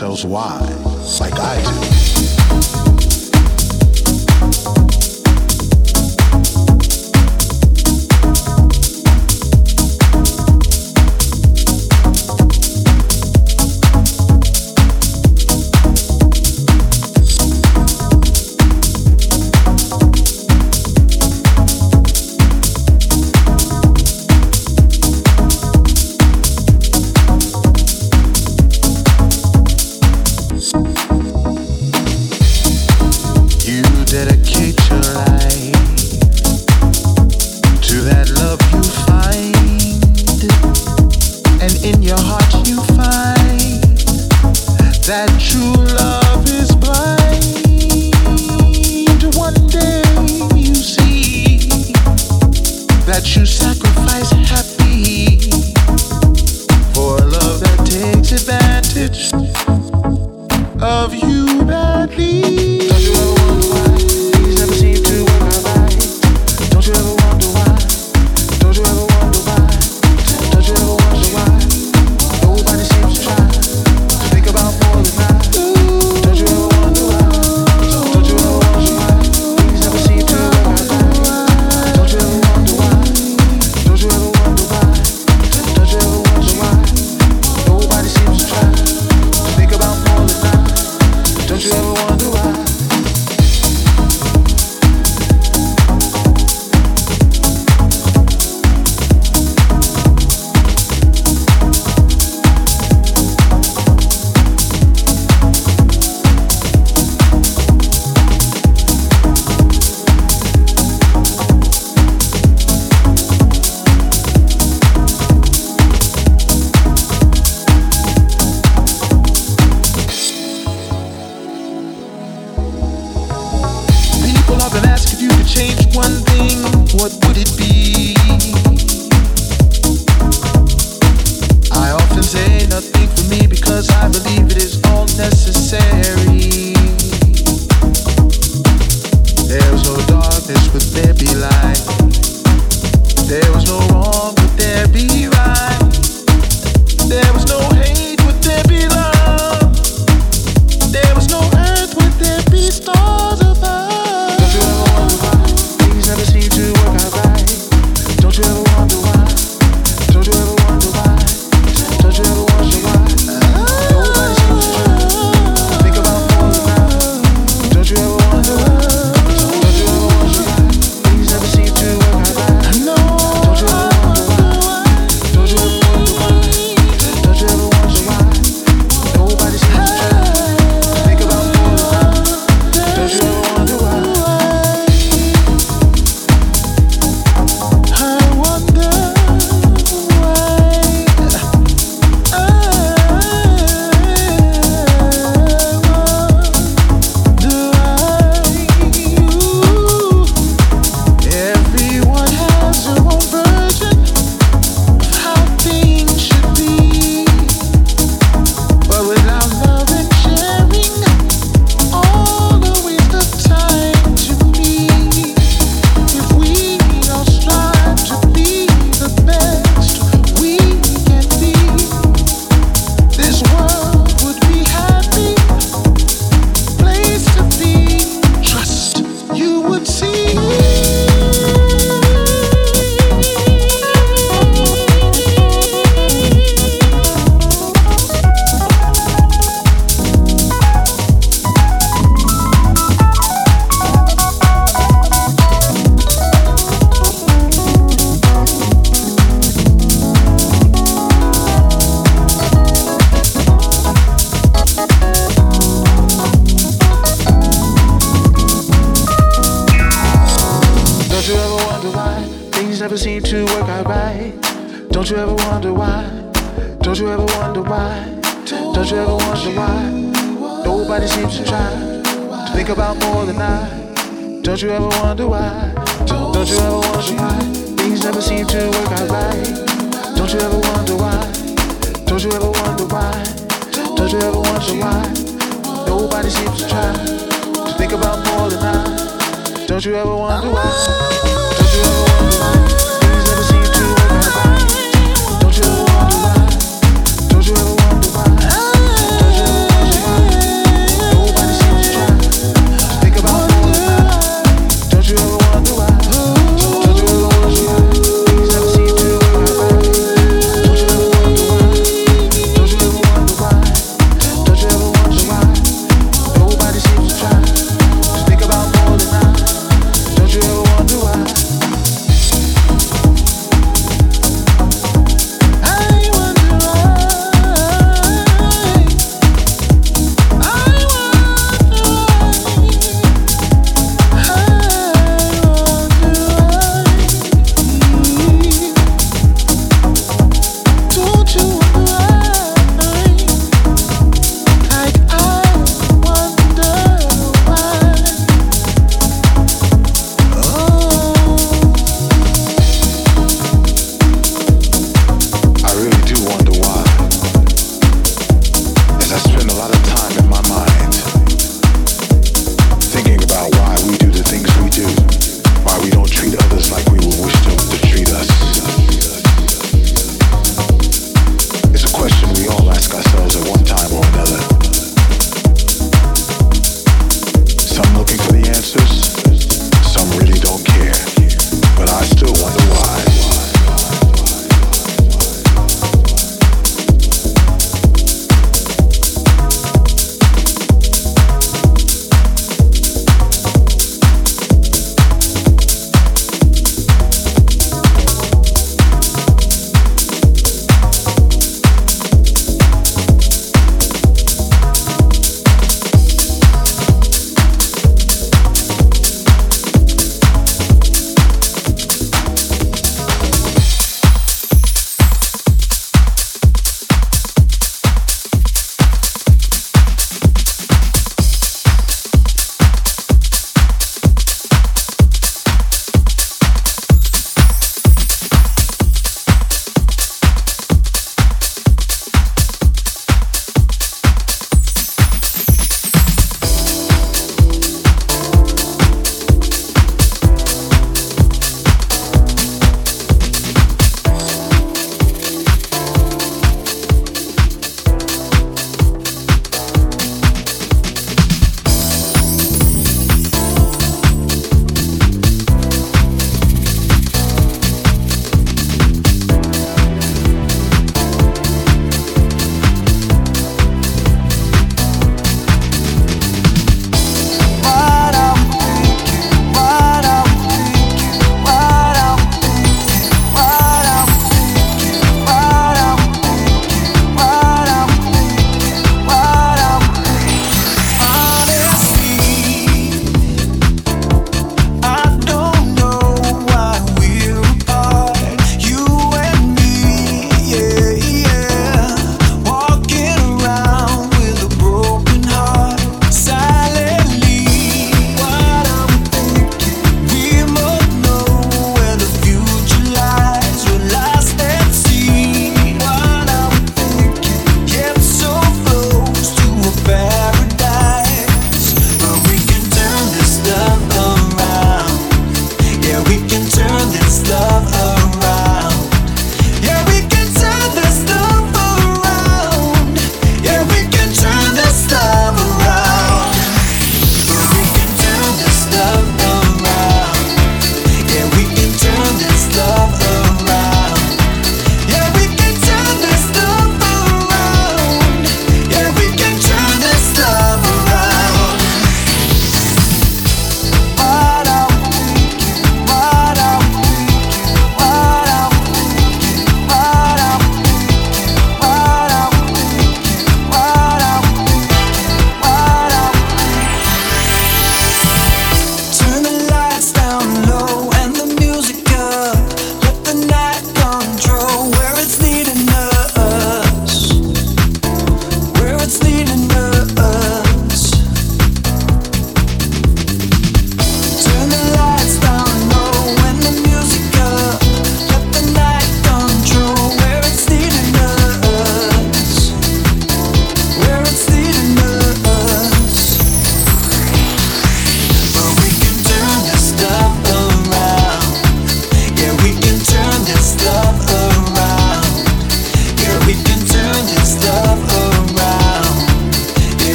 ourselves why. never seem to work out right. Don't you ever wonder why? Don't you ever wonder why? Don't you ever wonder why? Nobody seems to try to think about more than I. Don't you ever wonder why? Don't you ever wonder why? Things never seem to work out right. Don't you ever wonder why? Don't you ever wonder why? Don't you ever wonder why? Nobody seems to try to think about more than I. Don't you ever wonder why?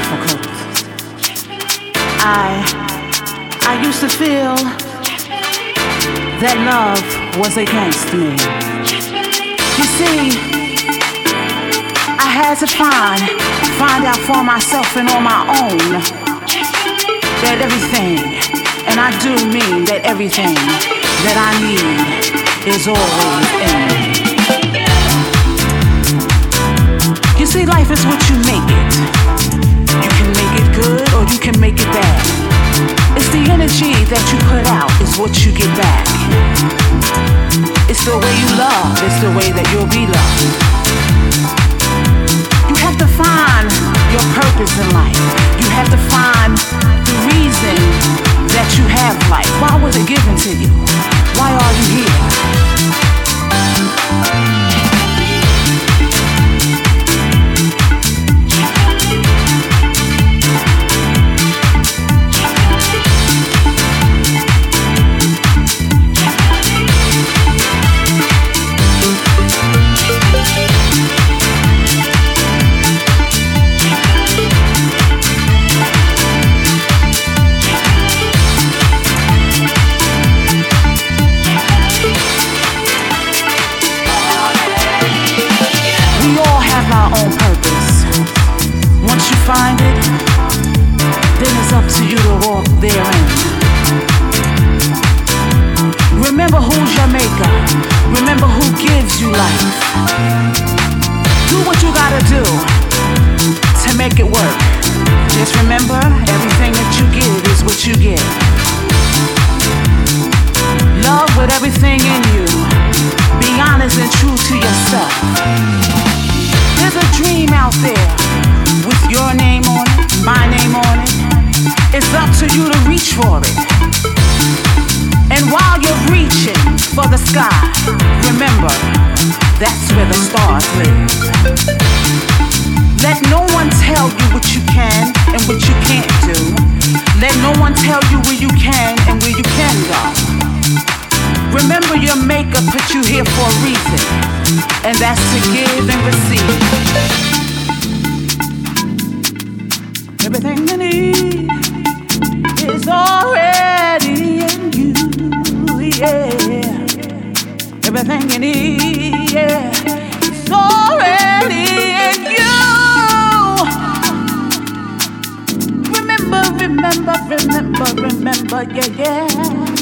Difficult. I I used to feel that love was against me. You see, I had to find find out for myself and on my own that everything, and I do mean that everything that I need is always in me. You see, life is what you make it. Make it good or you can make it bad. It's the energy that you put out is what you get back. It's the way you love, it's the way that you'll be loved. You have to find your purpose in life. You have to find the reason that you have life. Why was it given to you? Why are you here? You. Do what you gotta do to make it work. Just remember, everything that you give is what you get. Love with everything in you. Be honest and true to yourself. There's a dream out there with your name on it, my name on it. It's up to you to reach for it. And while you're reaching for the sky, remember that's where the stars live. Let no one tell you what you can and what you can't do. Let no one tell you where you can and where you can go. Remember your maker put you here for a reason, and that's to give and receive. Everything you need is you, yeah. Everything you need, yeah, is already in you. Remember, remember, remember, remember, yeah, yeah.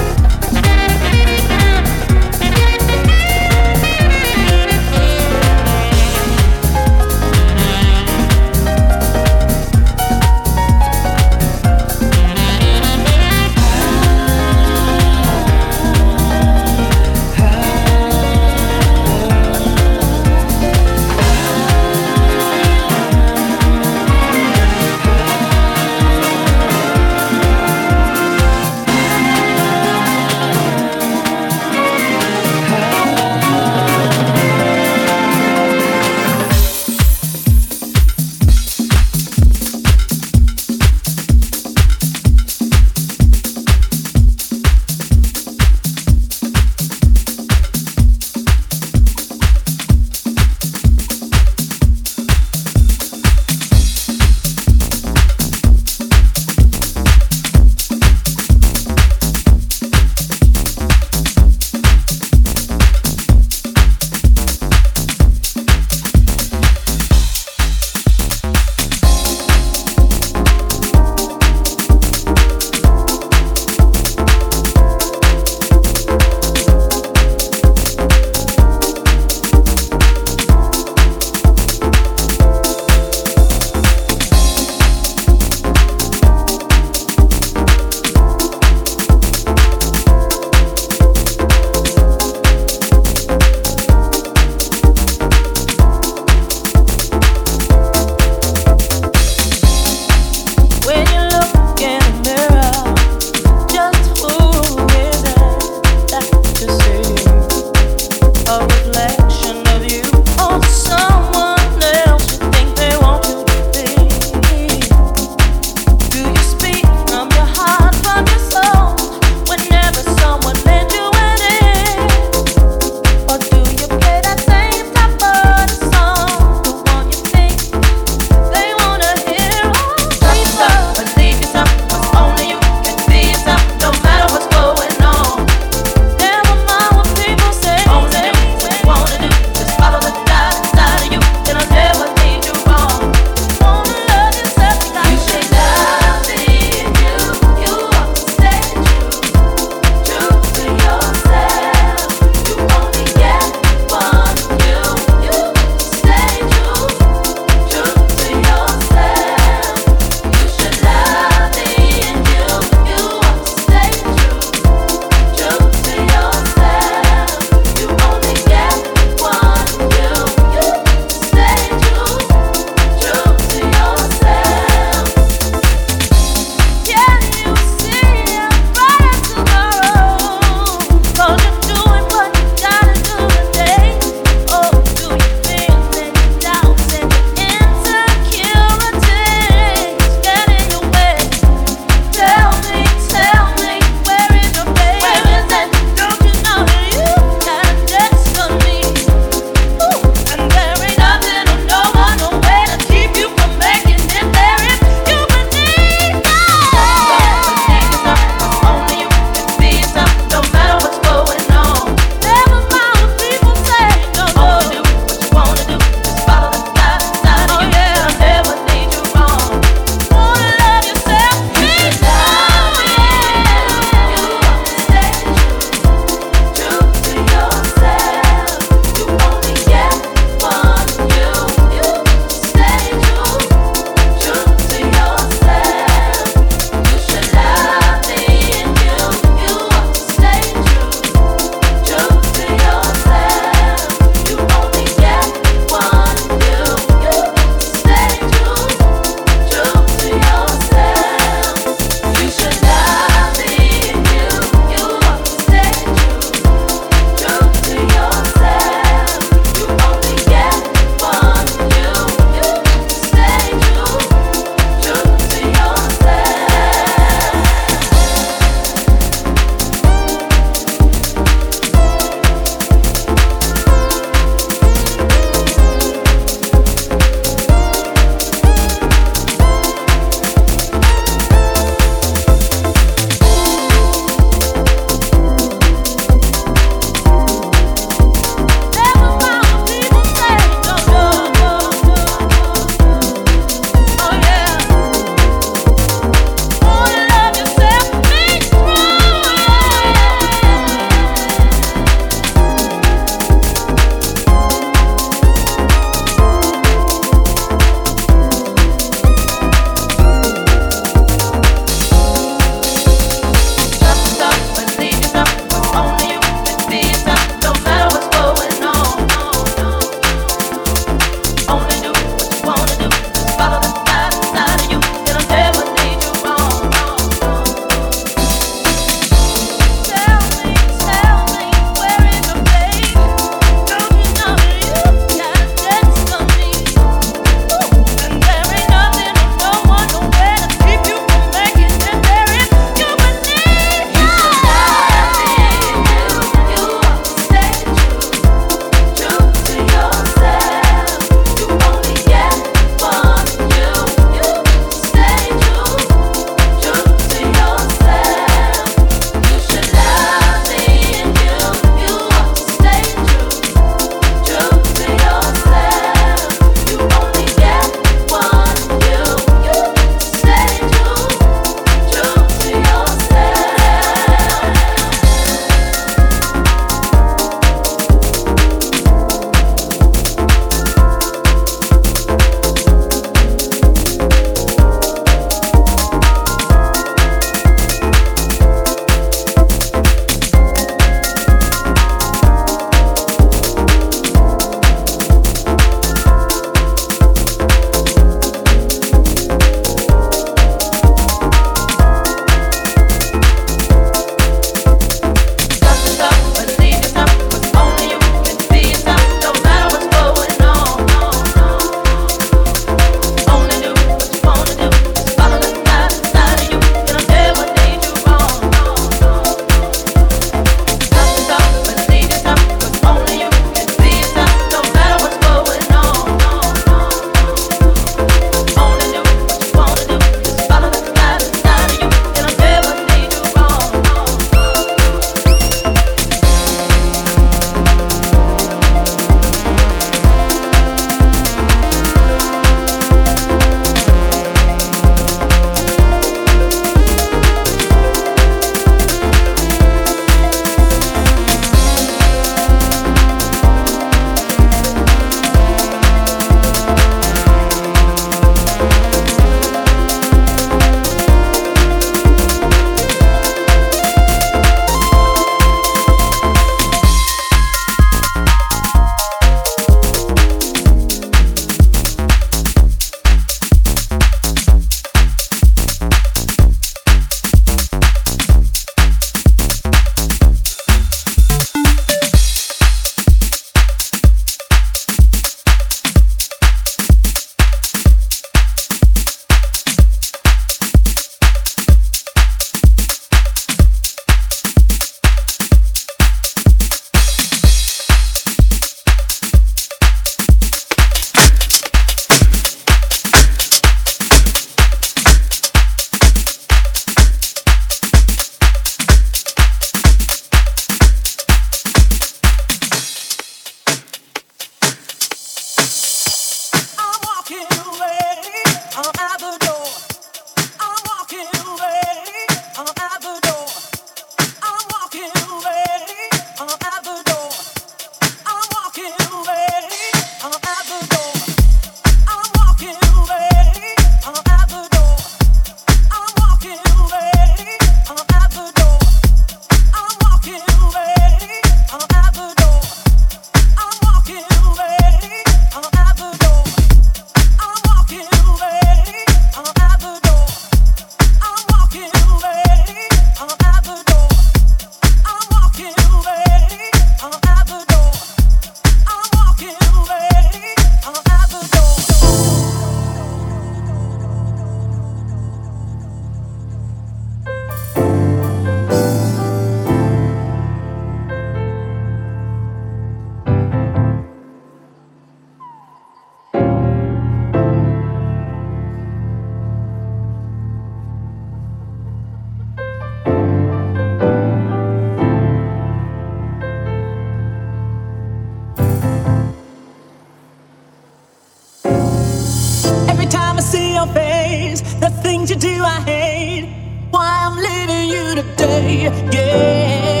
things you do I hate. Why I'm leaving you today, yeah.